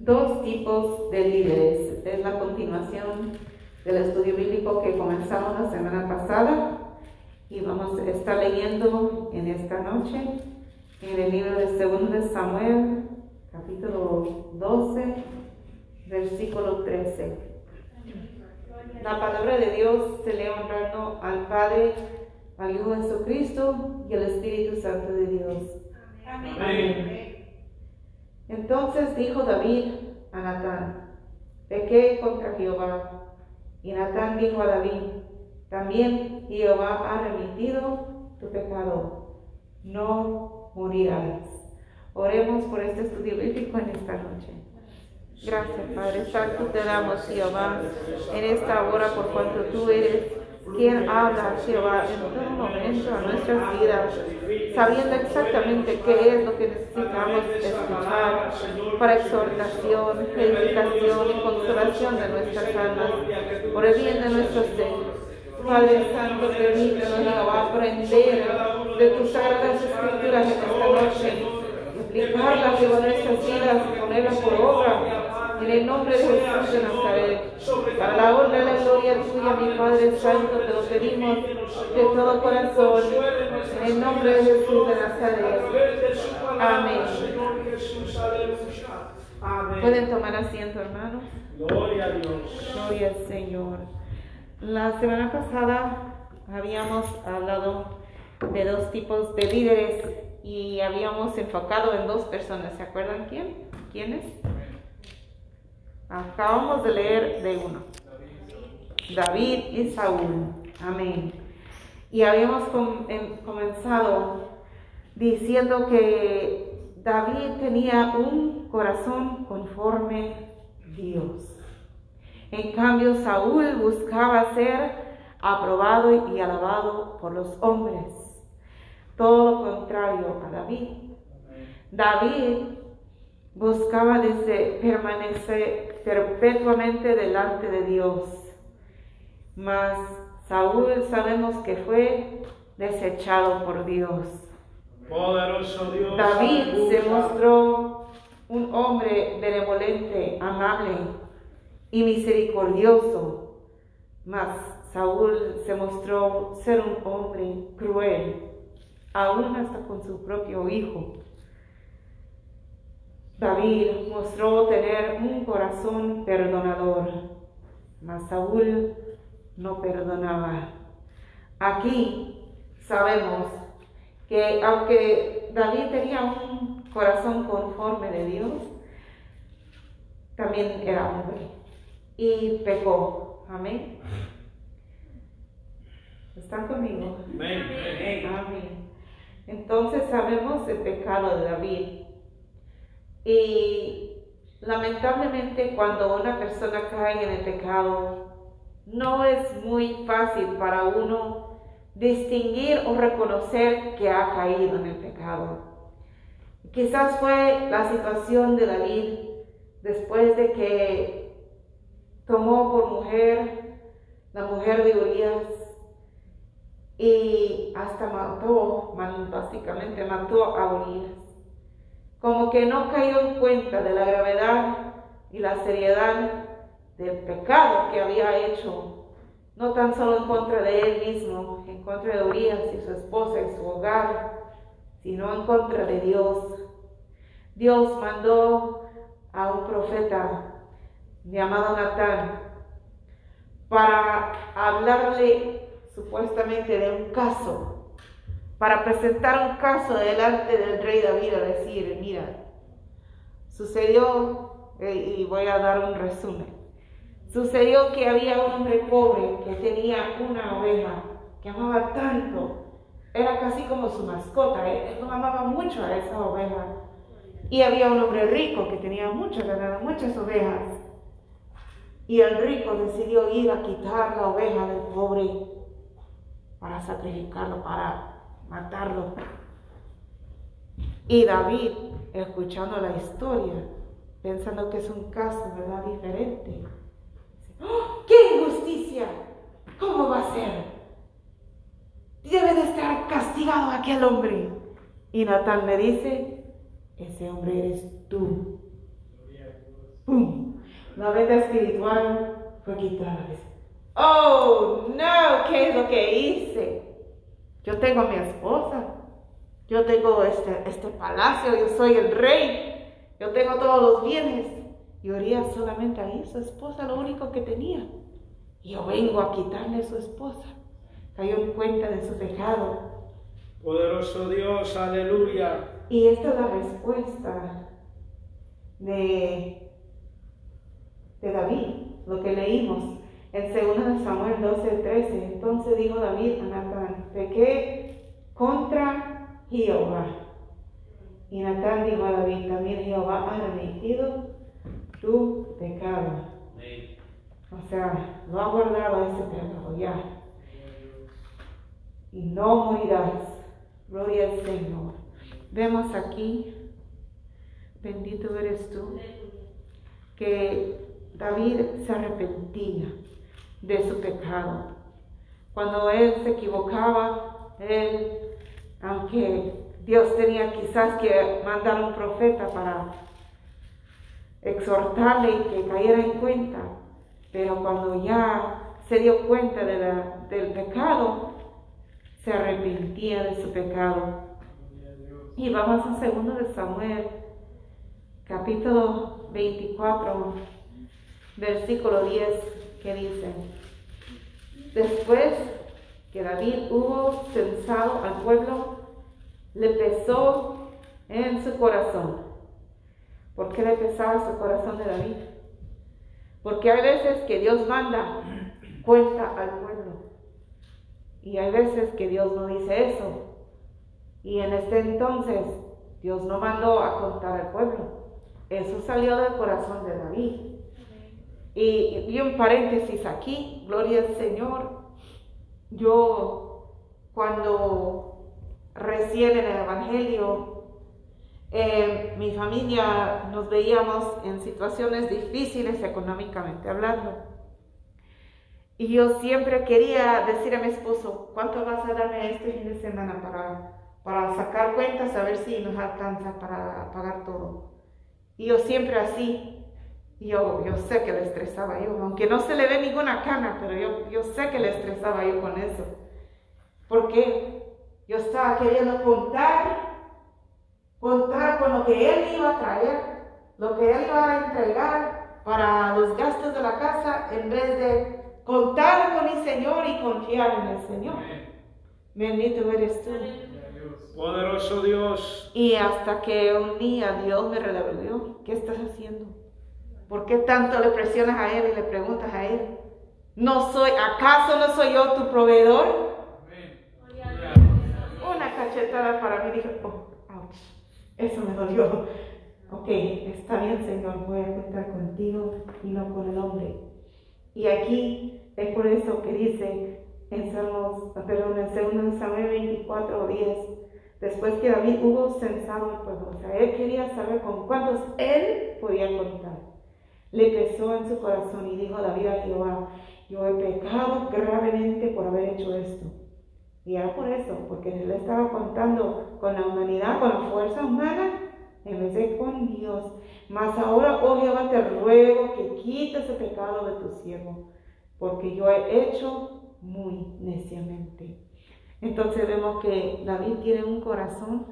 Dos tipos de líderes. Es la continuación del estudio bíblico que comenzamos la semana pasada y vamos a estar leyendo en esta noche en el libro de 2 de Samuel, capítulo 12, versículo 13. La palabra de Dios se lee honrando al Padre, al Hijo Jesucristo y al Espíritu Santo de Dios. Amén. Entonces dijo David a Natán, pequé contra Jehová. Y Natán dijo a David, también Jehová ha remitido tu pecado, no morirás. Oremos por este estudio bíblico en esta noche. Gracias, Padre Santo, te damos, Jehová, en esta hora por cuanto tú eres quien habla, Jehová, en todo momento a nuestras vidas, sabiendo exactamente qué es lo que necesitamos escuchar para exhortación, edificación y consolación de nuestras almas, por el bien de nuestros ser. Padre Santo, permítanos, aprender de tus sagradas escrituras en esta noche, implicarlas en nuestras vidas y ponerlas por obra en el nombre de Jesús Nazaret, para la honra y la mi Padre Santo, te lo pedimos de todo corazón, en el nombre de Jesús de Nazaret. Amén. Pueden tomar asiento, hermanos. Gloria a Dios. Gloria al Señor. La semana pasada habíamos hablado de dos tipos de líderes y habíamos enfocado en dos personas. ¿Se acuerdan quién? ¿Quiénes? Acabamos de leer de uno. David y Saúl. Amén. Y habíamos comenzado diciendo que David tenía un corazón conforme a Dios. En cambio, Saúl buscaba ser aprobado y alabado por los hombres. Todo lo contrario a David. David buscaba desde permanecer perpetuamente delante de Dios. Mas Saúl sabemos que fue desechado por Dios. David se mostró un hombre benevolente, amable y misericordioso, mas Saúl se mostró ser un hombre cruel, aún hasta con su propio hijo. David mostró tener un corazón perdonador, mas Saúl no perdonaba. Aquí sabemos que aunque David tenía un corazón conforme de Dios, también era hombre y pecó. Amén. ¿Están conmigo? Amén. Amén. Entonces sabemos el pecado de David y lamentablemente cuando una persona cae en el pecado, no es muy fácil para uno distinguir o reconocer que ha caído en el pecado. Quizás fue la situación de David después de que tomó por mujer la mujer de Urias y hasta mató, básicamente mató a Urias como que no cayó en cuenta de la gravedad y la seriedad del pecado que había hecho, no tan solo en contra de él mismo, en contra de Urias y su esposa y su hogar, sino en contra de Dios. Dios mandó a un profeta llamado Natán para hablarle supuestamente de un caso para presentar un caso delante del rey David a decir, mira, sucedió, eh, y voy a dar un resumen, sucedió que había un hombre pobre que tenía una oveja que amaba tanto, era casi como su mascota, él amaba mucho a esa oveja. Y había un hombre rico que tenía mucho ganado, muchas ovejas. Y el rico decidió ir a quitar la oveja del pobre para sacrificarlo, para matarlo. Y David, escuchando la historia, pensando que es un caso, ¿verdad? Diferente. Dice, ¡Oh, ¡Qué injusticia! ¿Cómo va a ser? Debe de estar castigado aquel hombre. Y Natán le dice, ese hombre eres tú. ¡Pum! La vida espiritual fue quitada. Oh, no, ¿qué es lo que hice? Yo tengo a mi esposa. Yo tengo este, este palacio, yo soy el rey. Yo tengo todos los bienes. Y Urias solamente ahí, su esposa, lo único que tenía. Yo vengo a quitarle a su esposa. Cayó en cuenta de su pecado. Poderoso Dios, aleluya. Y esta es la respuesta de, de David, lo que leímos en 2 Samuel 12, 13. Entonces dijo David a Natán, pequé contra Jehová. Y Natán dijo a David, también Jehová ha remitido tu pecado. O sea, no ha guardado ese pecado ya. Y no morirás. Gloria al Señor. Vemos aquí, bendito eres tú, que David se arrepentía de su pecado. Cuando él se equivocaba, él, aunque Dios tenía quizás que mandar un profeta para exhortarle y que cayera en cuenta, pero cuando ya se dio cuenta del pecado, se arrepentía de su pecado. Y vamos a segundo de Samuel, capítulo 24, versículo 10, que dice, después que David hubo censado al pueblo, le pesó en su corazón. ¿Por qué le pesaba su corazón de David? Porque hay veces que Dios manda cuenta al pueblo. Y hay veces que Dios no dice eso. Y en este entonces Dios no mandó a contar al pueblo. Eso salió del corazón de David. Y, y un paréntesis aquí, gloria al Señor. Yo cuando recién en el Evangelio eh, mi familia nos veíamos en situaciones difíciles económicamente hablando. Y yo siempre quería decir a mi esposo, ¿cuánto vas a darme este fin de semana para, para sacar cuentas, a ver si nos alcanza para pagar todo? Y yo siempre así, yo, yo sé que le estresaba yo, aunque no se le ve ninguna cana, pero yo, yo sé que le estresaba yo con eso. Porque yo estaba queriendo contar contar con lo que Él iba a traer, lo que Él iba a entregar para los gastos de la casa, en vez de contar con mi Señor y confiar en el Señor. Bendito eres tú. Poderoso Dios. Y hasta que un día Dios me reveló, ¿qué estás haciendo? ¿Por qué tanto le presionas a Él y le preguntas a Él? ¿No soy, acaso no soy yo tu proveedor? Una cachetada para mí, dije, oh. Eso me dolió. Ok, está bien, Señor, voy a contar contigo y no con el hombre. Y aquí es por eso que dice en Salmos, perdón, en 2 Samuel 24, 10, después que David hubo censado el pueblo, o sea, él quería saber con cuántos él podía contar. Le pesó en su corazón y dijo David a Jehová, yo he pecado gravemente por haber hecho esto. Y era por eso, porque él estaba contando con la humanidad, con la fuerza humana, en vez de con Dios. Mas ahora, oh Jehová, te ruego que quites el pecado de tu siervo, porque yo he hecho muy neciamente. Entonces vemos que David tiene un corazón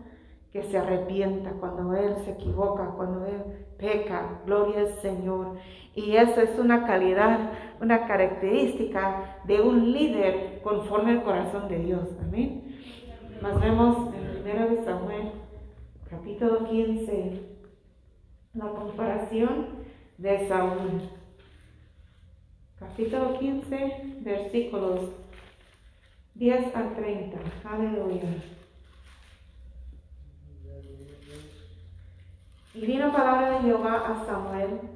que se arrepienta cuando él se equivoca, cuando él peca, gloria al Señor. Y eso es una calidad, una característica de un líder conforme al corazón de Dios. Amén. Más vemos en 1 de Samuel, capítulo 15, la comparación de Saúl. Capítulo 15, versículos 10 al 30. Aleluya. Y vino palabra de Jehová a Samuel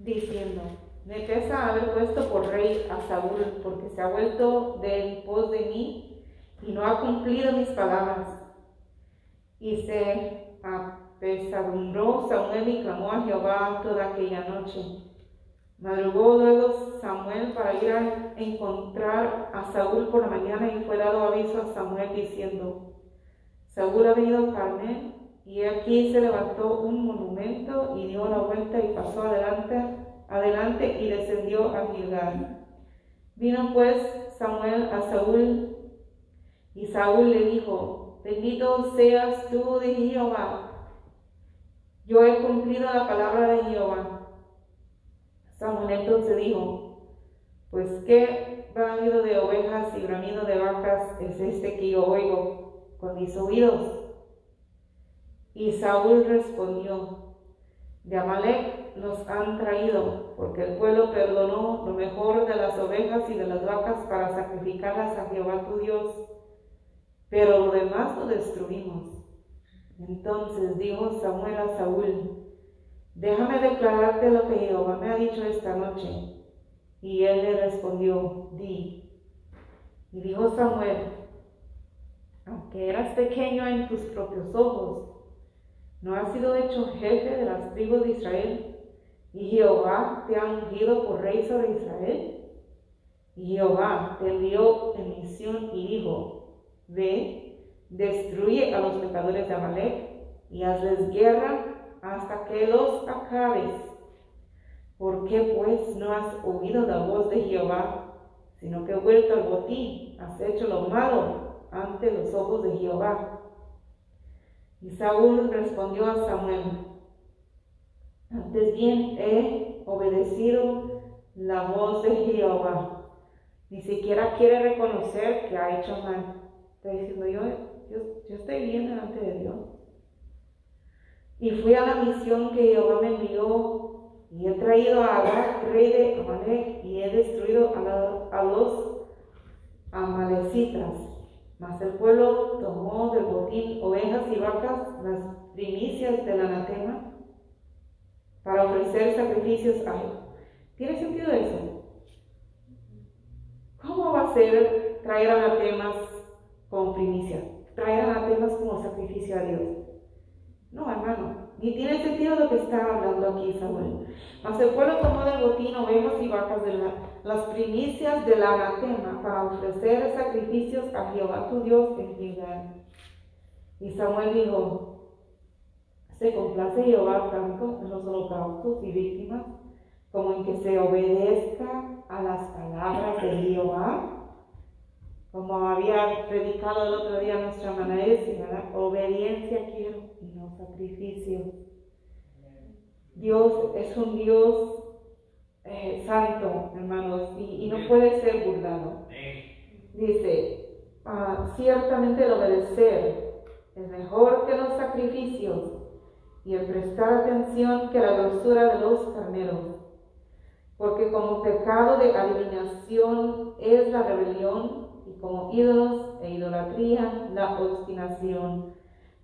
diciendo, me pesa haber puesto por rey a Saúl, porque se ha vuelto del pos de mí y no ha cumplido mis palabras. Y se apesadumbró Samuel y clamó a Jehová toda aquella noche. Madrugó luego Samuel para ir a encontrar a Saúl por la mañana y fue dado aviso a Samuel diciendo, Saúl ha venido a Carmel Y aquí se levantó un monumento y dio la vuelta y pasó adelante, adelante y descendió a Gilgal. Vino pues Samuel a Saúl y Saúl le dijo, bendito seas tú de Jehová. Yo he cumplido la palabra de Jehová. Samuel entonces dijo, pues qué bramido de ovejas y bramido de vacas es este que yo oigo con mis oídos. Y Saúl respondió, de Amalek nos han traído, porque el pueblo perdonó lo mejor de las ovejas y de las vacas para sacrificarlas a Jehová tu Dios, pero lo demás lo destruimos. Entonces dijo Samuel a Saúl, déjame declararte lo que Jehová me ha dicho esta noche. Y él le respondió, di. Y dijo Samuel, aunque eras pequeño en tus propios ojos, ¿No has sido hecho jefe de las tribus de Israel? ¿Y Jehová te ha ungido por rey sobre Israel? Y Jehová te envió en misión y dijo, ve, destruye a los pecadores de Amalek y hazles guerra hasta que los acabes. ¿Por qué pues no has oído la voz de Jehová, sino que vuelto al botín has hecho lo malo ante los ojos de Jehová? Y Saúl respondió a Samuel, antes bien he obedecido la voz de Jehová. Ni siquiera quiere reconocer que ha hecho mal. Está diciendo, yo, yo, estoy bien delante de Dios. Y fui a la misión que Jehová me envió y he traído a Agag, rey de Amalek, y he destruido a, a los amalecitas mas el pueblo tomó del botín ovejas y vacas, las primicias del anatema, para ofrecer sacrificios a él. ¿Tiene sentido eso? ¿Cómo va a ser traer anatemas como primicia? Traer anatemas como sacrificio a Dios. No, hermano, ni tiene sentido lo que está hablando aquí Samuel. Mas el pueblo tomó del botín ovejas y vacas de la las primicias del anatema para ofrecer sacrificios a Jehová tu Dios en Gilgal. Y Samuel dijo, se complace Jehová tanto en los holocaustos y víctimas como en que se obedezca a las palabras de Jehová. Como había predicado el otro día nuestra la obediencia quiero y no sacrificio. Dios es un Dios eh, santo, hermanos, y, no puede ser burlado. Dice, ah, ciertamente el obedecer es mejor que los sacrificios y el prestar atención que la dulzura de los carneros. Porque como pecado de adivinación es la rebelión y como ídolos e idolatría la obstinación.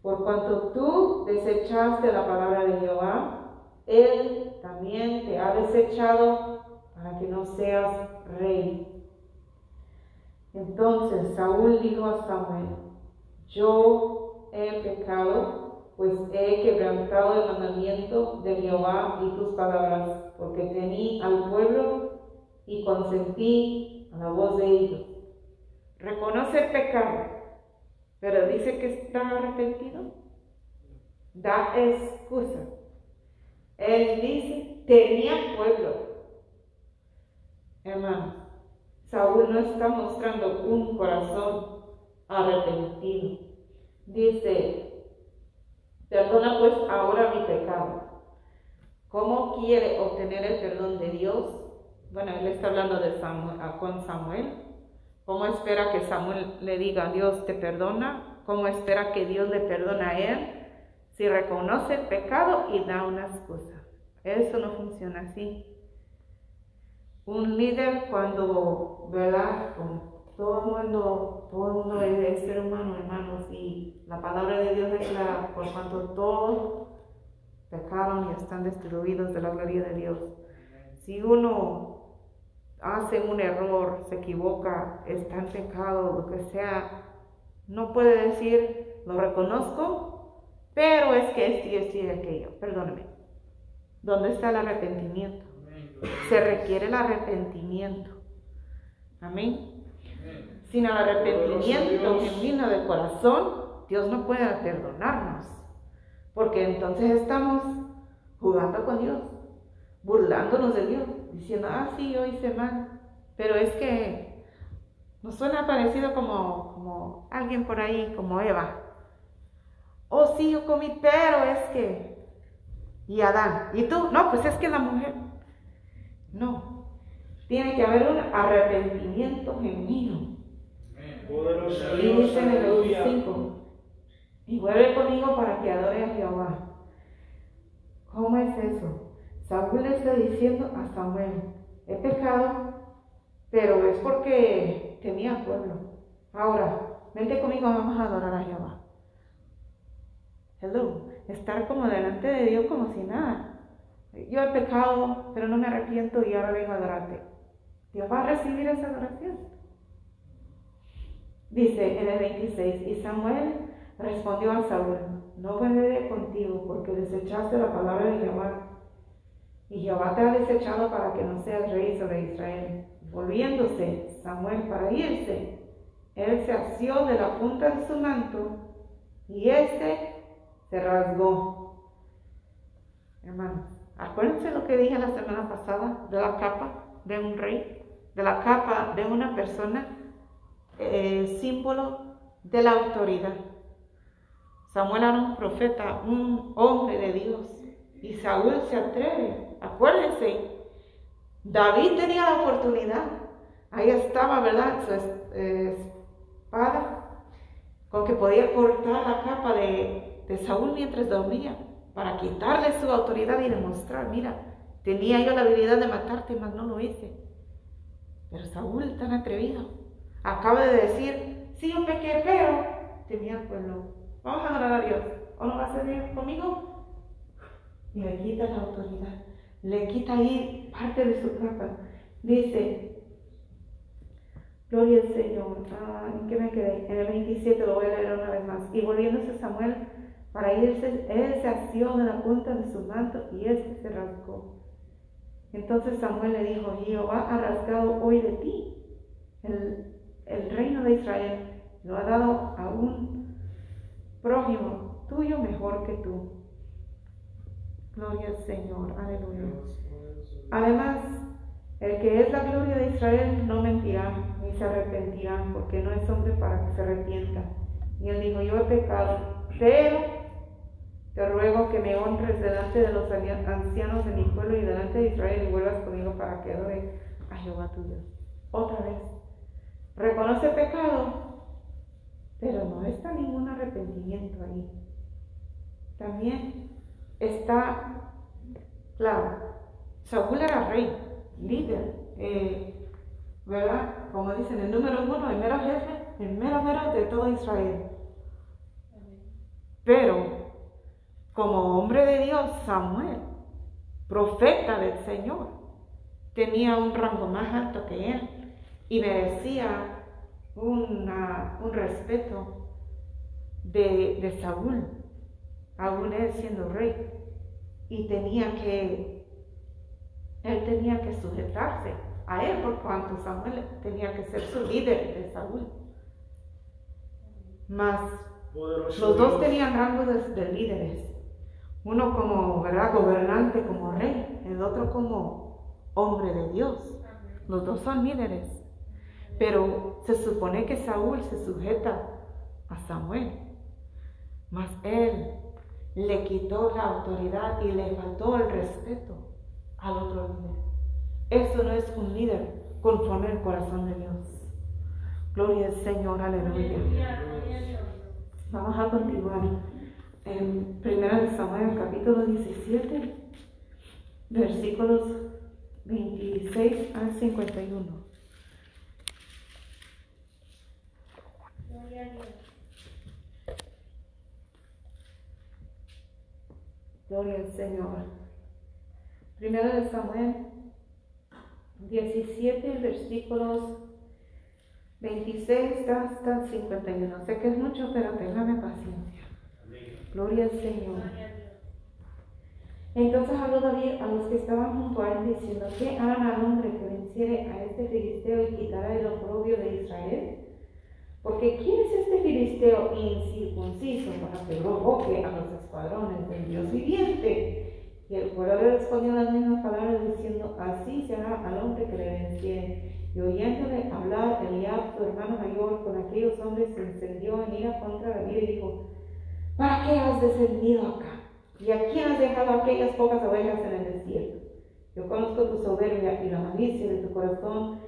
Por cuanto tú desechaste la palabra de Jehová, él también te ha desechado para que no seas rey. Entonces Saúl dijo a Samuel, yo he pecado, pues he quebrantado el mandamiento de Jehová y tus palabras, porque temí al pueblo y consentí a la voz de ellos. Reconoce el pecado, pero dice que está arrepentido. Da excusa. Él dice, tenía pueblo. Hermano, Saúl no está mostrando un corazón arrepentido. Dice, perdona pues ahora mi pecado. ¿Cómo quiere obtener el perdón de Dios? Bueno, él está hablando de Samuel, con Samuel. ¿Cómo espera que Samuel le diga, Dios te perdona? ¿Cómo espera que Dios le perdona a él? si reconoce el pecado y da una excusa. Eso no funciona así. Un líder cuando, ¿verdad? todo el mundo, todo el mundo es ser humano, hermanos, y la palabra de Dios es clara, por cuanto todos pecaron y están destruidos de la gloria de Dios. Si uno hace un error, se equivoca, está en pecado, lo que sea, no puede decir, lo reconozco, pero es que esto y esto y aquello. Perdóneme. ¿Dónde está el arrepentimiento? Se requiere el arrepentimiento. Amén. Sin el arrepentimiento genuino de corazón, Dios no puede perdonarnos. Porque entonces estamos jugando con Dios, burlándonos de Dios, diciendo, ah, sí, yo hice mal. Pero es que nos suena parecido como, como alguien por ahí, como Eva. Oh, sí, yo comí, pero es que... Y Adán. ¿Y tú? No, pues es que la mujer. No. Tiene que haber un arrepentimiento genuino. Y dice en el 25. Y vuelve conmigo para que adore a Jehová. ¿Cómo es eso? Saúl le está diciendo a Samuel, he pecado, pero es porque tenía pueblo. Ahora, vente conmigo, vamos a adorar a Jehová. Hello, estar como delante de Dios como si nada. Yo he pecado, pero no me arrepiento y ahora vengo a adorarte. Dios va a recibir esa adoración. Dice en el 26, y Samuel respondió a Saúl, no volveré contigo porque desechaste la palabra de Jehová. Y Jehová te ha desechado para que no seas rey sobre Israel. Volviéndose Samuel para irse, él se asió de la punta de su manto y éste se rasgó. Hermanos, acuérdense lo que dije la semana pasada de la capa de un rey, de la capa de una persona, eh, símbolo de la autoridad. Samuel era un profeta, un hombre de Dios. Y Saúl se atreve. Acuérdense, David tenía la oportunidad. Ahí estaba, ¿verdad? Su eh, espada, con que podía cortar la capa de, Saúl mientras dormía, para quitarle su autoridad y demostrar, mira, tenía yo la habilidad de matarte, mas no lo hice. Pero Saúl, tan atrevido, acaba de decir, sí, yo pequé, pero tenía el pueblo Vamos a adorar a Dios. ¿O no va a Dios conmigo? Y le quita la autoridad. Le quita ahí parte de su capa. Dice, Gloria al Señor. Ah, ¿En qué me quedé? En el 27 lo voy a leer una vez más. Y volviéndose Samuel para irse, él se asió de la punta de su manto y este se rasgó. Entonces Samuel le dijo, Jehová ha rasgado hoy de ti el, el reino de Israel. Lo ha dado a un prójimo tuyo mejor que tú. Gloria al Señor, aleluya. Además, el que es la gloria de Israel no mentirá ni se arrepentirá, porque no es hombre para que se arrepienta. Y él dijo, yo he pecado, pero te ruego que me honres delante de los ancianos de mi pueblo y delante de Israel y vuelvas conmigo para que adore a Jehová tu Dios. Otra vez, reconoce pecado, pero no está ningún arrepentimiento ahí. También está, claro, Saúl era rey, líder, eh, ¿verdad? Como dicen, el número uno, el mero jefe, el mero mero de todo Israel. Pero, como hombre de Dios, Samuel, profeta del Señor, tenía un rango más alto que él y merecía un respeto de, de Saúl, aún él siendo rey, y tenía que, él tenía que sujetarse a él por cuanto Samuel tenía que ser su líder de Saúl. Mas los dos tenían rango de, de, líderes, uno como ¿verdad? gobernante, como rey, el otro como hombre de Dios. Los dos son líderes. Pero se supone que Saúl se sujeta a Samuel, mas él le quitó la autoridad y le faltó el respeto al otro líder. Eso no es un líder conforme al corazón de Dios. Gloria al Señor, aleluya. Vamos a continuar en 1 Samuel capítulo 17, versículos 26 al 51. Gloria al Señor. Primero de Samuel 17, versículos 26 hasta 51. Sé que es mucho, pero téngame paciencia. Gloria al Señor. Entonces habló David a los que estaban junto a él diciendo, ¿qué harán al hombre que venciere a este filisteo y quitará el oprobio de Israel? Porque ¿quién es este filisteo incircunciso para que provoque a los escuadrones del Dios viviente? Y el pueblo le respondió las mismas palabras diciendo, así será al hombre que le venciere. Y oyéndole hablar, Eliab, su hermano mayor, con aquellos hombres se encendió en ira contra David y dijo, ¿para qué has descendido acá? ¿Y a quién has dejado aquellas pocas ovejas en el desierto? Yo conozco tu soberbia y la malicia de tu corazón,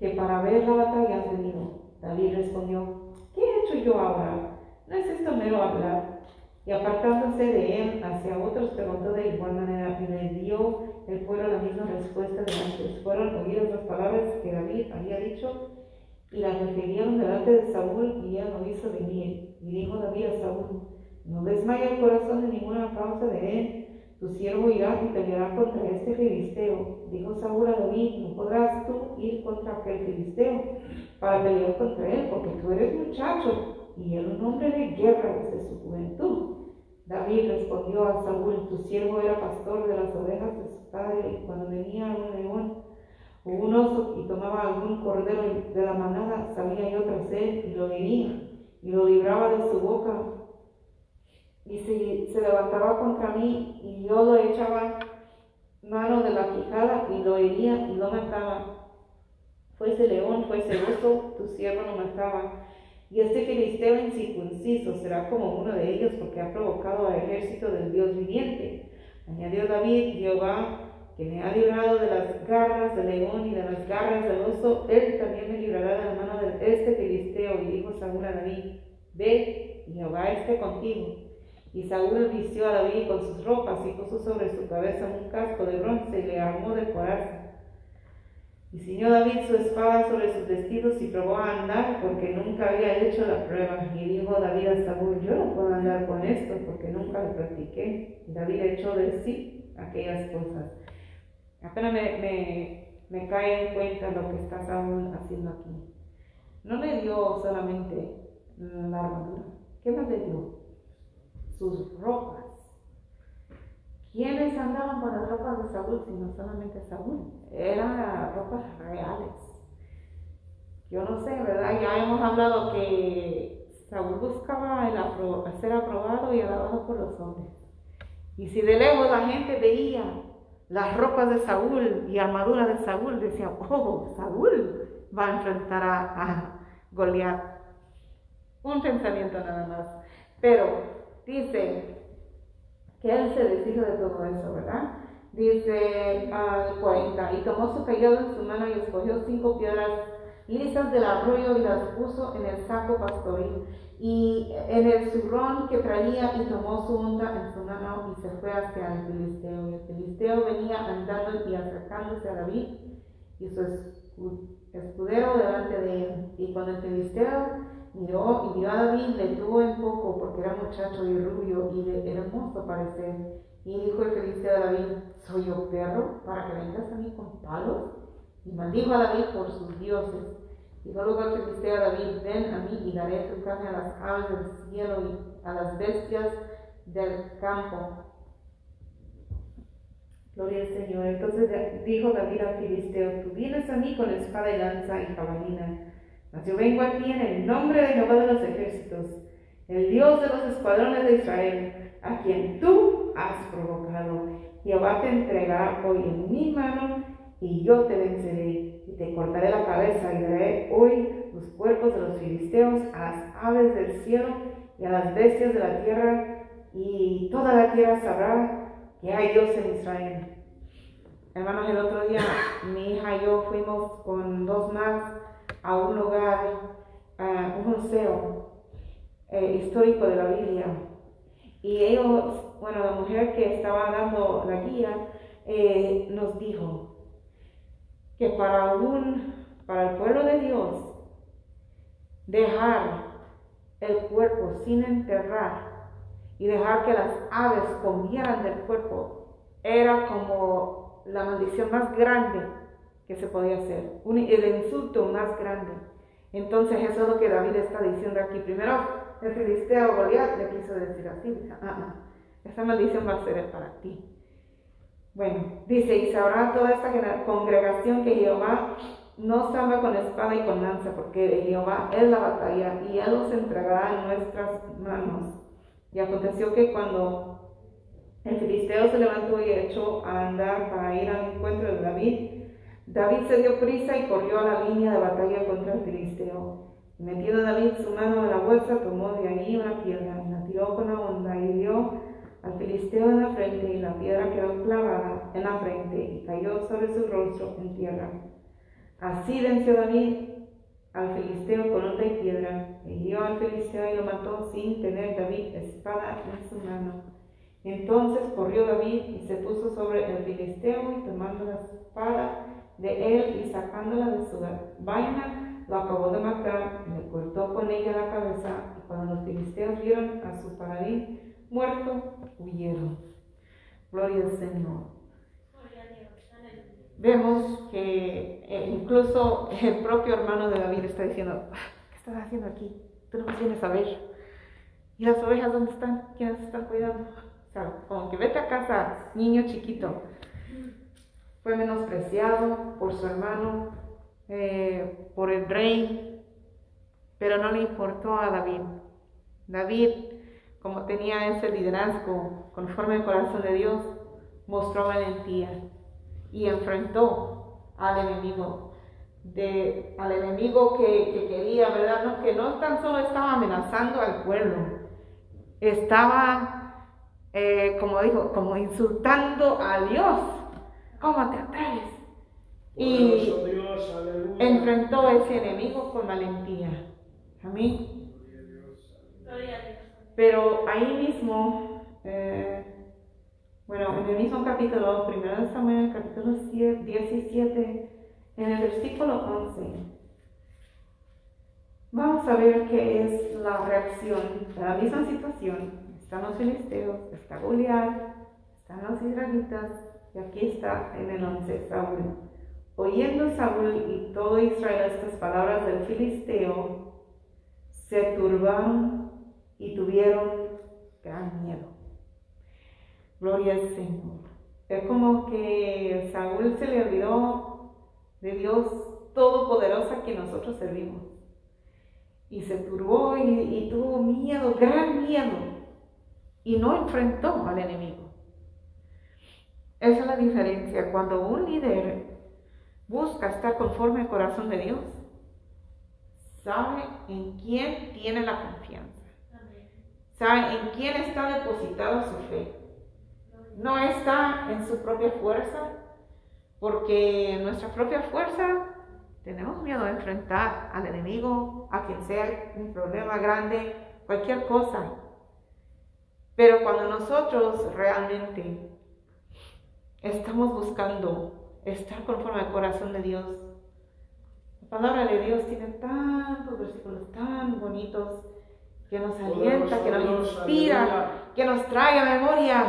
que para ver la batalla has venido. David respondió, ¿qué he hecho yo ahora? ¿No es esto mero hablar? Y apartándose de él hacia otros, preguntó de igual manera y le dio el pueblo la misma respuesta de antes. Fueron oídas las palabras que David había dicho y las refirieron delante de Saúl y él lo hizo venir. Y dijo David a Saúl, no desmaya el corazón de ninguna causa de él. Tu siervo irá y peleará contra este filisteo. Dijo Saúl a David, no podrás tú ir contra aquel filisteo para pelear contra él, porque tú eres muchacho y él un hombre de guerra desde su juventud. David respondió a Saúl, tu siervo era pastor de las ovejas de su padre, y cuando venía un león o un oso y tomaba algún cordero de la manada, salía yo tras él y lo hería y lo libraba de su boca y si se levantaba contra mí y yo lo echaba mano de la quijada y lo hería y lo mataba. Fuese león, fuese oso, tu siervo lo mataba. Y este filisteo incircunciso será como uno de ellos porque ha provocado al ejército del Dios viviente. Añadió David, Jehová, que me ha librado de las garras del león y de las garras del oso, él también me librará de la mano de este filisteo. Y dijo Saúl a David, ve, Jehová esté contigo. Y Saúl vistió a David con sus ropas y puso sobre su cabeza un casco de bronce y le armó de coraza. Y ciñó David su espada sobre sus vestidos y probó a andar porque nunca había hecho la prueba. Y dijo David a Saúl, yo no puedo andar con esto porque nunca lo practiqué. Y David echó de sí aquellas cosas. Apenas me, me, me cae en cuenta lo que está Saúl haciendo aquí. No le dio solamente la armadura. ¿Qué más le dio? sus ropas. ¿Quiénes andaban con las ropas de Saúl sino solamente Saúl? Eran ropas reales. Yo no sé, ¿verdad? Ya hemos hablado que Saúl buscaba el ser aprobado y alabado por los hombres. Y si de lejos la gente veía las ropas de Saúl y armadura de Saúl, decía, oh, Saúl va a enfrentar a, a Goliat. Un pensamiento nada más. Pero Dice que él se deshizo de todo eso, ¿verdad? Dice al 40, y tomó su callado en su mano y escogió cinco piedras lisas del arroyo y las puso en el saco pastoril y en el zurrón que traía y tomó su onda en su mano y se fue hacia el filisteo. Y el filisteo venía andando y acercándose a David y su escudero delante de él. Y cuando el filisteo miró y vio a David, le tuvo en poco porque era muchacho y rubio y de hermoso parecer. Y dijo el filisteo a David, ¿soy yo perro para que vengas a mí con palos? Y maldijo a David por sus dioses. Dijo luego el filisteo a David, ven a mí y daré tu carne a las aves del cielo y a las bestias del campo. Gloria al Señor. Entonces dijo David al filisteo, tú vienes a mí con espada y lanza y jabalina mas yo vengo aquí en el nombre de Jehová de los ejércitos, el Dios de los escuadrones de Israel, a quien tú has provocado. Jehová te entregará hoy en mi mano y yo te venceré y te cortaré la cabeza y daré hoy los cuerpos de los filisteos a las aves del cielo y a las bestias de la tierra y toda la tierra sabrá que hay Dios en Israel. Hermanos, el otro día mi hija y yo fuimos con dos más a un lugar, a un museo eh, histórico de la Biblia. Y ellos, bueno, la mujer que estaba dando la guía eh, nos dijo que para, un, para el pueblo de Dios, dejar el cuerpo sin enterrar y dejar que las aves comieran del cuerpo era como la maldición más grande que se podía hacer, un, el insulto más grande. Entonces eso es lo que David está diciendo aquí. Primero el filisteo Goliat le quiso decir así, ah, ah, esa maldición va a ser para ti. Bueno, dice, y sabrá toda esta congregación que Jehová no salva con espada y con lanza, porque Jehová es la batalla y Él los entregará en nuestras manos. Y aconteció que cuando el filisteo se levantó y echó a andar para ir al encuentro de David, David se dio prisa y corrió a la línea de batalla contra el filisteo. Metiendo David su mano en la bolsa, tomó de ahí una piedra la tiró con la onda y dio al filisteo en la frente y la piedra quedó clavada en la frente y cayó sobre su rostro en tierra. Así venció David al filisteo con onda y piedra, y dio al filisteo y lo mató sin tener David espada en su mano. Entonces corrió David y se puso sobre el filisteo y tomando la espada de él y sacándola de su vaina, lo acabó de matar, le cortó con ella la cabeza, y cuando los filisteos vieron a su paladín muerto, huyeron. Gloria al Señor vemos que eh, incluso el propio hermano de David está diciendo, ah, ¿qué estás haciendo aquí? Tú no vienes a ver. ¿Y las ovejas dónde están? ¿Quiénes están cuidando? O sea, como que vete a casa, niño chiquito. Fue menospreciado por su hermano, eh, por el rey, pero no le importó a David. David, como tenía ese liderazgo conforme al corazón de Dios, mostró valentía y enfrentó al enemigo, de, al enemigo que, quería, ¿verdad? No, que no tan solo estaba amenazando al pueblo, estaba, eh, como dijo, como insultando a Dios. ¿Cómo te atreves? Y enfrentó a ese enemigo con valentía. Amén. Pero ahí mismo, eh, bueno, en el mismo capítulo, primero de Samuel, capítulo 17, en el versículo 11, vamos a ver qué es la reacción de la misma situación. Están los filisteos, está Goliat, están los israelitas, y aquí está en el 11 Saúl. Oyendo Saúl y todo Israel estas palabras del filisteo, se turbaron y tuvieron gran miedo. Gloria al Señor. Es como que Saúl se le olvidó de Dios todopoderosa que nosotros servimos. Y se turbó y, tuvo miedo, gran miedo. Y no enfrentó al enemigo. Esa es la diferencia. Cuando un líder busca estar conforme al corazón de Dios, sabe en quién tiene la confianza. Sabe en quién está depositada su fe no está en su propia fuerza, porque en nuestra propia fuerza tenemos miedo de enfrentar al enemigo, a quien sea un problema grande, cualquier cosa. Pero cuando nosotros realmente estamos buscando estar conforme al corazón de Dios, la palabra de Dios tiene tantos versículos tan bonitos que nos alienta, que nos inspira, que nos trae a memoria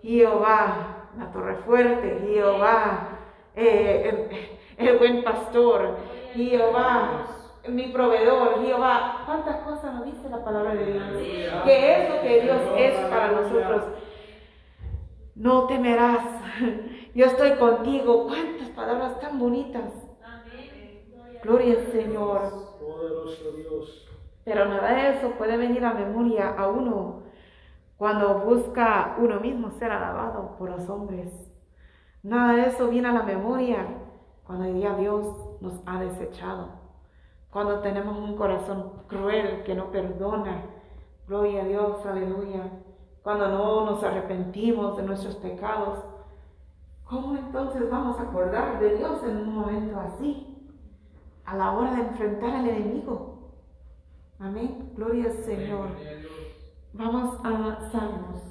Jehová, la torre fuerte, Jehová, eh, el, buen pastor, Jehová, mi proveedor, Jehová. ¿Cuántas cosas nos dice la palabra de Dios? ¿Qué es lo que Dios es para nosotros? No temerás, yo estoy contigo. ¿Cuántas palabras tan bonitas? Gloria al Señor. Pero nada de eso puede venir a memoria a uno cuando busca uno mismo ser alabado por los hombres. Nada de eso viene a la memoria cuando ya Dios nos ha desechado. Cuando tenemos un corazón cruel que no perdona. Gloria a Dios, aleluya. Cuando no nos arrepentimos de nuestros pecados. ¿Cómo entonces vamos a acordar de Dios en un momento así? A la hora de enfrentar al enemigo. Amén. Gloria al Señor. Vamos a Salmos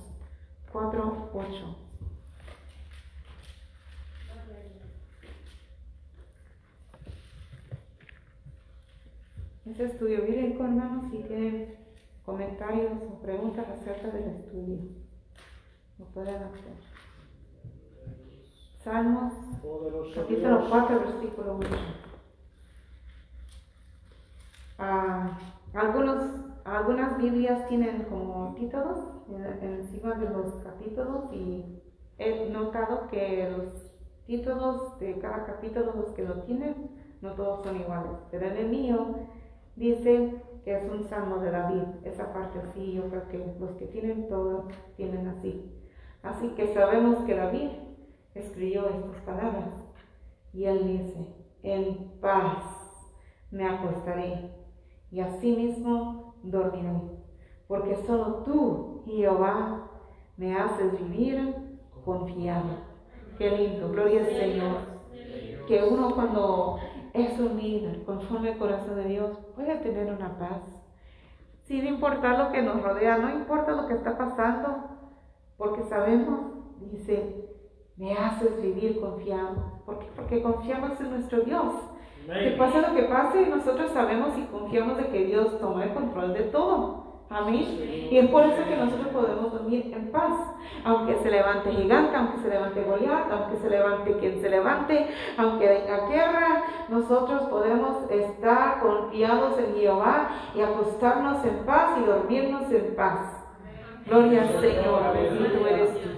4, 8. Ese estudio bíblico, hermanos, si tienen comentarios o preguntas acerca del estudio, lo pueden hacer. Salmos, capítulo 4, versículo 1. Ah, algunos algunas Biblias tienen como títulos encima de los capítulos y he notado que los títulos de cada capítulo, los que lo tienen, no todos son iguales. Pero en el mío dice que es un salmo de David. Esa parte sí, yo creo que los que tienen todo tienen así. Así que sabemos que David escribió estas palabras. Y él dice, en paz me acostaré y asimismo dormiré, porque solo tú, Jehová, me haces vivir confiado. Qué lindo, gloria al Señor. Que uno cuando es unido conforme al corazón de Dios puede tener una paz. Sin importar lo que nos rodea, no importa lo que está pasando, porque sabemos, dice, me haces vivir confiado. ¿Por qué? Porque confiamos en nuestro Dios. Que pase lo que pase, nosotros sabemos y confiamos de que Dios toma el control de todo. Amén. Y es por eso que nosotros podemos dormir en paz. Aunque se levante gigante, aunque se levante Goliat, aunque se levante quien se levante, aunque venga guerra, nosotros podemos estar confiados en Jehová y acostarnos en paz y dormirnos en paz. Gloria al Señor, bendito eres tú.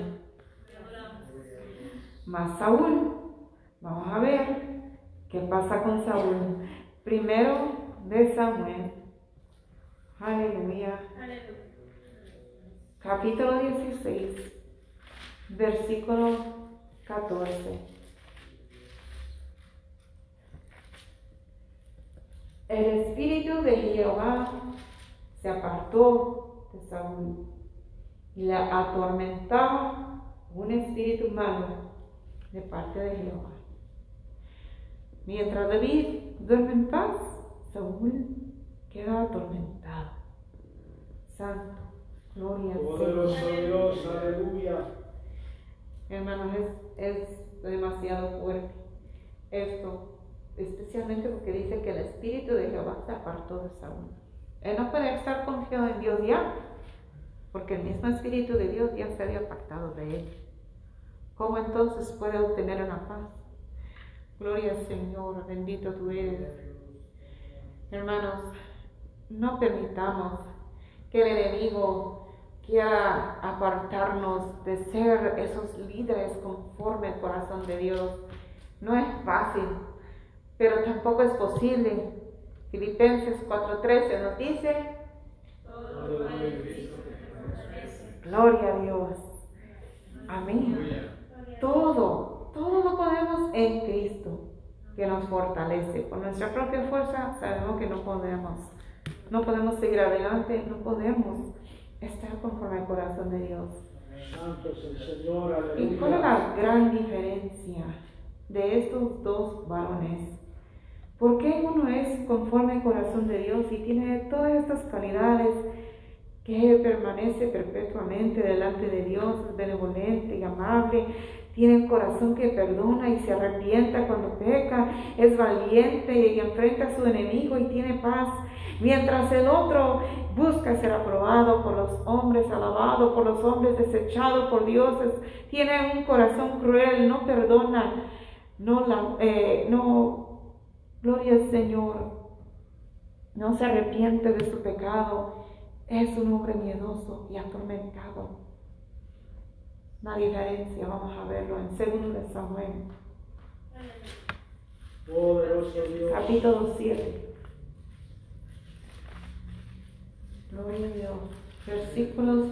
Más Saúl, vamos a ver qué pasa con Saúl. Primero de Samuel Aleluya. Capítulo 16, versículo 14. El espíritu de Jehová se apartó de Saúl y le atormentaba un espíritu malo de parte de Jehová. Mientras David duerme en paz, Saúl queda atormentado. Santo, gloria al Dios, aleluya. Hermanos, es, es demasiado fuerte esto, especialmente porque dice que el Espíritu de Jehová se apartó de Saúl. Él no puede estar confiado en Dios ya, porque el mismo Espíritu de Dios ya se había apartado de él. ¿Cómo entonces puede obtener una paz? Gloria al Señor, bendito tú eres. Hermanos, no permitamos que el enemigo quiera apartarnos de ser esos líderes conforme al corazón de Dios. No es fácil, pero tampoco es posible. Filipenses 4:13 nos dice, Gloria a Dios. Amén. Todo, todo lo podemos en Cristo que nos fortalece. Por nuestra propia fuerza sabemos que no podemos no podemos seguir adelante, no podemos estar conforme al corazón de Dios. ¿Y cuál es la gran diferencia de estos dos varones? ¿Por qué uno es conforme al corazón de Dios y tiene todas estas cualidades que permanece perpetuamente delante de Dios, es benevolente y amable, tiene un corazón que perdona y se arrepienta cuando peca, es valiente y enfrenta a su enemigo y tiene paz Mientras el otro busca ser aprobado por los hombres, alabado por los hombres, desechado por dioses, tiene un corazón cruel, no perdona, no, eh, no, gloria al Señor, no se arrepiente de su pecado, es un hombre miedoso y atormentado. Una diferencia, vamos a verlo en segundo de Samuel. Capítulo 7. Gloria a Dios. Versículos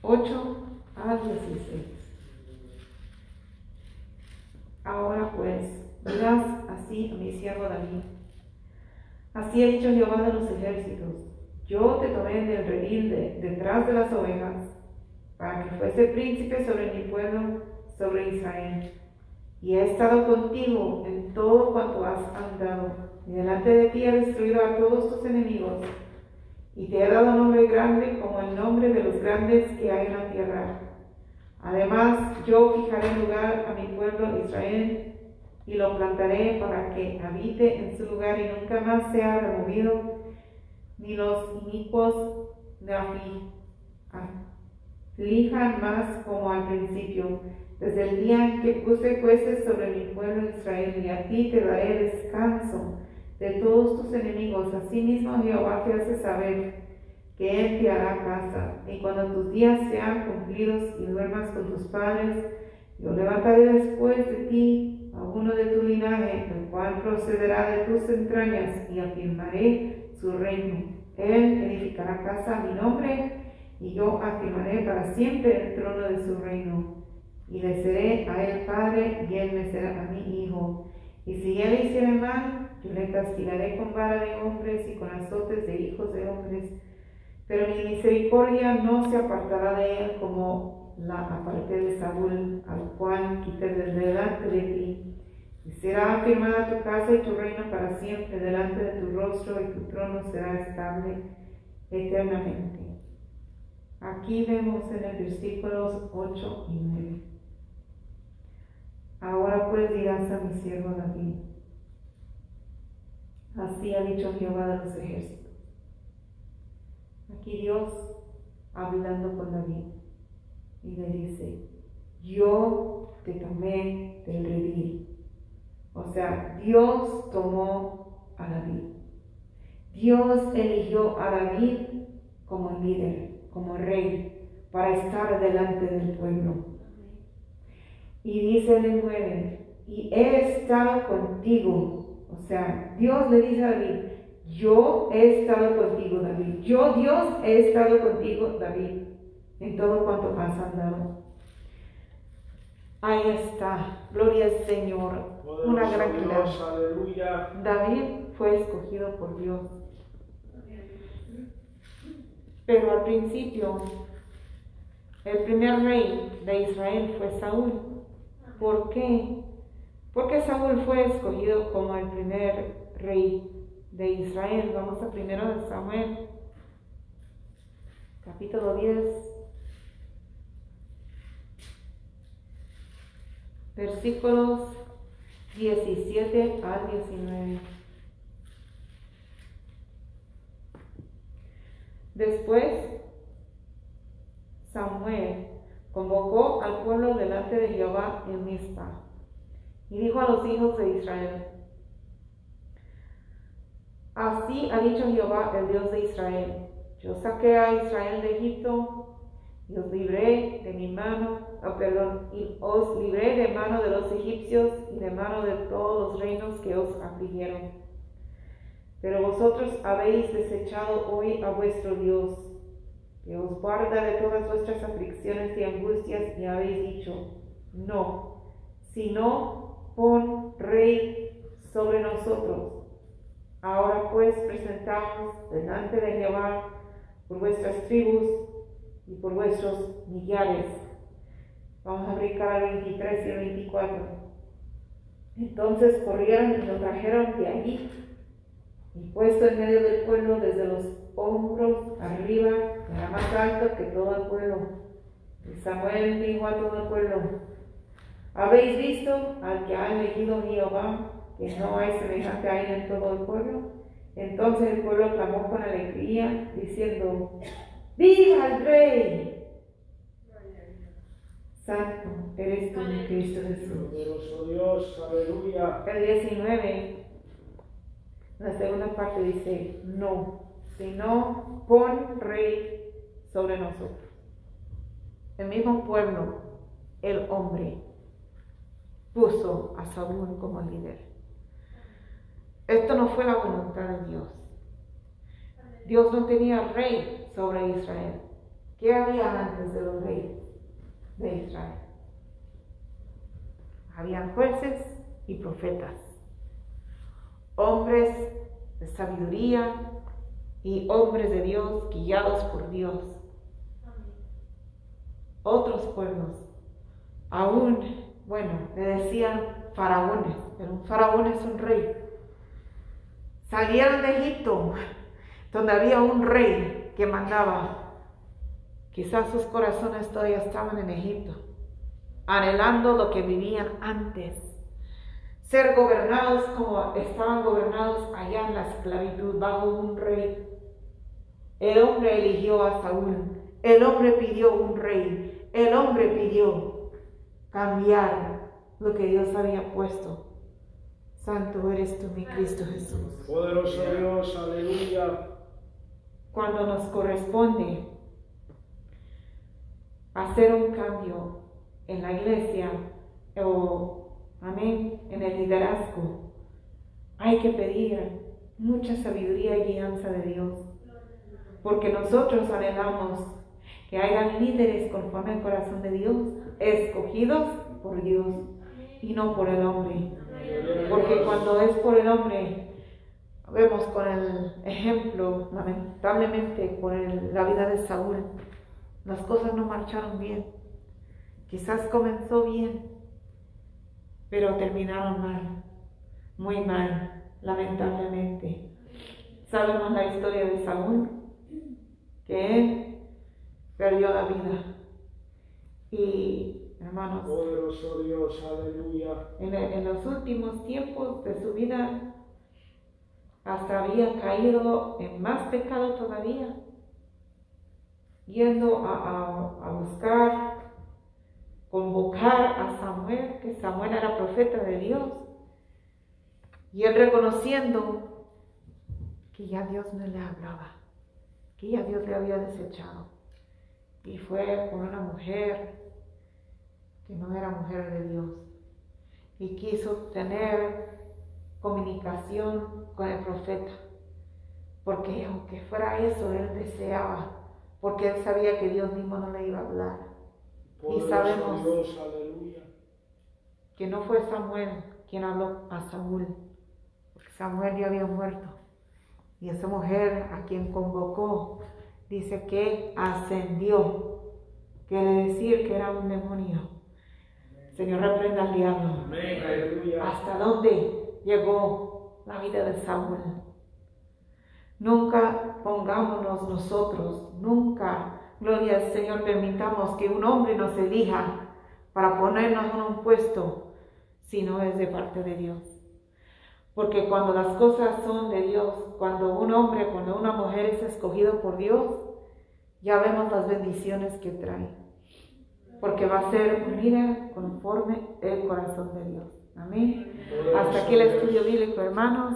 8 a 16. Ahora pues, dirás así a mi siervo David. Así ha dicho Jehová de los ejércitos. Yo te tomé del redil de, detrás de las ovejas, para que fuese príncipe sobre mi pueblo, sobre Israel. Y he estado contigo en todo cuanto has andado, y delante de ti he destruido a todos tus enemigos y te he dado nombre grande como el nombre de los grandes que hay en la tierra. Además, yo fijaré lugar a mi pueblo Israel y lo plantaré para que habite en su lugar y nunca más sea removido, ni los inicuos de aflijan más como al principio, desde el día en que puse jueces sobre mi pueblo Israel, y a ti te daré descanso de todos tus enemigos. Asimismo Jehová te hace saber que Él te hará casa. Y cuando tus días sean cumplidos y duermas con tus padres, Yo levantaré después de ti a uno de tu linaje, el cual procederá de tus entrañas, y afirmaré su reino. Él edificará casa a mi nombre, y yo afirmaré para siempre el trono de su reino. Y le seré a él padre, y él me será a mi hijo. Y si él hiciere mal, yo le castigaré con vara de hombres y con azotes de hijos de hombres. Pero mi misericordia no se apartará de él como la aparté de Saúl, al cual quité delante de ti. Y será afirmada tu casa y tu reino para siempre delante de tu rostro, y tu trono será estable eternamente. Aquí vemos en el versículos 8 y 9. Ahora pues dirás a mi siervo David, así ha dicho Jehová de los ejércitos. Aquí Dios hablando con David y le dice, yo te tomé del redil. O sea, Dios tomó a David. Dios eligió a David como líder, como rey, para estar delante del pueblo. Y dice el 9, y he estado contigo. O sea, Dios le dice a David, yo he estado contigo, David. Yo, Dios, he estado contigo, David, en todo cuanto has andado. Ahí está, gloria al Señor. Una gran aleluya. David fue escogido por Dios. Pero al principio, el primer rey de Israel fue Saúl. ¿Por qué? Porque Saúl fue escogido como el primer rey de Israel. Vamos a primero de Samuel, capítulo 10, versículos 17 al 19. Después, Samuel convocó al pueblo delante de Jehová en Mizpa y dijo a los hijos de Israel, Así ha dicho Jehová, el Dios de Israel, yo saqué a Israel de Egipto y os libré de mi mano, oh, perdón, y os libré de mano de los egipcios y de mano de todos los reinos que os afligieron. Pero vosotros habéis desechado hoy a vuestro Dios que os guarda de todas vuestras aflicciones y angustias, y habéis dicho, no, sino pon rey sobre nosotros. Ahora pues presentamos delante de Jehová por vuestras tribus y por vuestros millares. Vamos a brincar al 23 y al 24. Entonces corrieron y lo trajeron de allí y puesto en medio del pueblo desde los hombros arriba, era más alto que todo el pueblo. Y Samuel dijo a todo el pueblo, ¿habéis visto al que ha elegido Jehová, que no hay semejante a él en todo el pueblo? Entonces el pueblo clamó con alegría, diciendo, ¡Viva el rey! Santo eres tú, Cristo Jesús. Dios, aleluya. El 19 la segunda parte dice, no, sino pon rey sobre nosotros. El mismo pueblo, el hombre, puso a Saúl como líder. Esto no fue la voluntad de Dios. Dios no tenía rey sobre Israel. ¿Qué había antes de los reyes de Israel? Habían jueces y profetas hombres de sabiduría y hombres de Dios guiados por Dios. Otros pueblos, aún, bueno, le decían faraones, pero un faraón es un rey. Salieron de Egipto, donde había un rey que mandaba. Quizás sus corazones todavía estaban en Egipto, anhelando lo que vivían antes ser gobernados como estaban gobernados allá en la esclavitud bajo un rey. El hombre eligió a Saúl, el hombre pidió un rey, el hombre pidió cambiar lo que Dios había puesto. Santo eres tú, mi Cristo Jesús. Poderoso Dios, aleluya. Cuando nos corresponde hacer un cambio en la iglesia o, amén, en el liderazgo, hay que pedir mucha sabiduría y guianza de Dios. Porque nosotros anhelamos que hayan líderes conforme al corazón de Dios, escogidos por Dios y no por el hombre. Porque cuando es por el hombre, vemos con el ejemplo, lamentablemente, con la vida de Saúl, las cosas no marcharon bien. Quizás comenzó bien, pero terminaron mal, muy mal, lamentablemente. Sabemos la historia de Saúl, que él perdió la vida. Y, hermanos, Dios, aleluya. En, en los últimos tiempos de su vida, hasta había caído en más pecado todavía, yendo a, buscar, convocar a Samuel, que Samuel era profeta de Dios, y él reconociendo que ya Dios no le hablaba, que ya Dios le había desechado, y fue con una mujer que no era mujer de Dios, y quiso tener comunicación con el profeta, porque aunque fuera eso, él deseaba, porque él sabía que Dios mismo no le iba a hablar. Y sabemos que no fue Samuel quien habló a Saúl, porque Samuel ya había muerto. Y esa mujer a quien convocó dice que ascendió, quiere decir que era un demonio. Señor, reprenda al diablo. ¿Hasta dónde llegó la vida de Saúl? Nunca pongámonos nosotros, nunca, gloria al Señor, permitamos que un hombre nos elija para ponernos en un puesto si no es de parte de Dios. Porque cuando las cosas son de Dios, cuando un hombre, cuando una mujer es escogido por Dios, ya vemos las bendiciones que trae porque va a ser unida conforme el corazón de Dios. Amén. Hasta aquí el estudio bíblico, hermanos.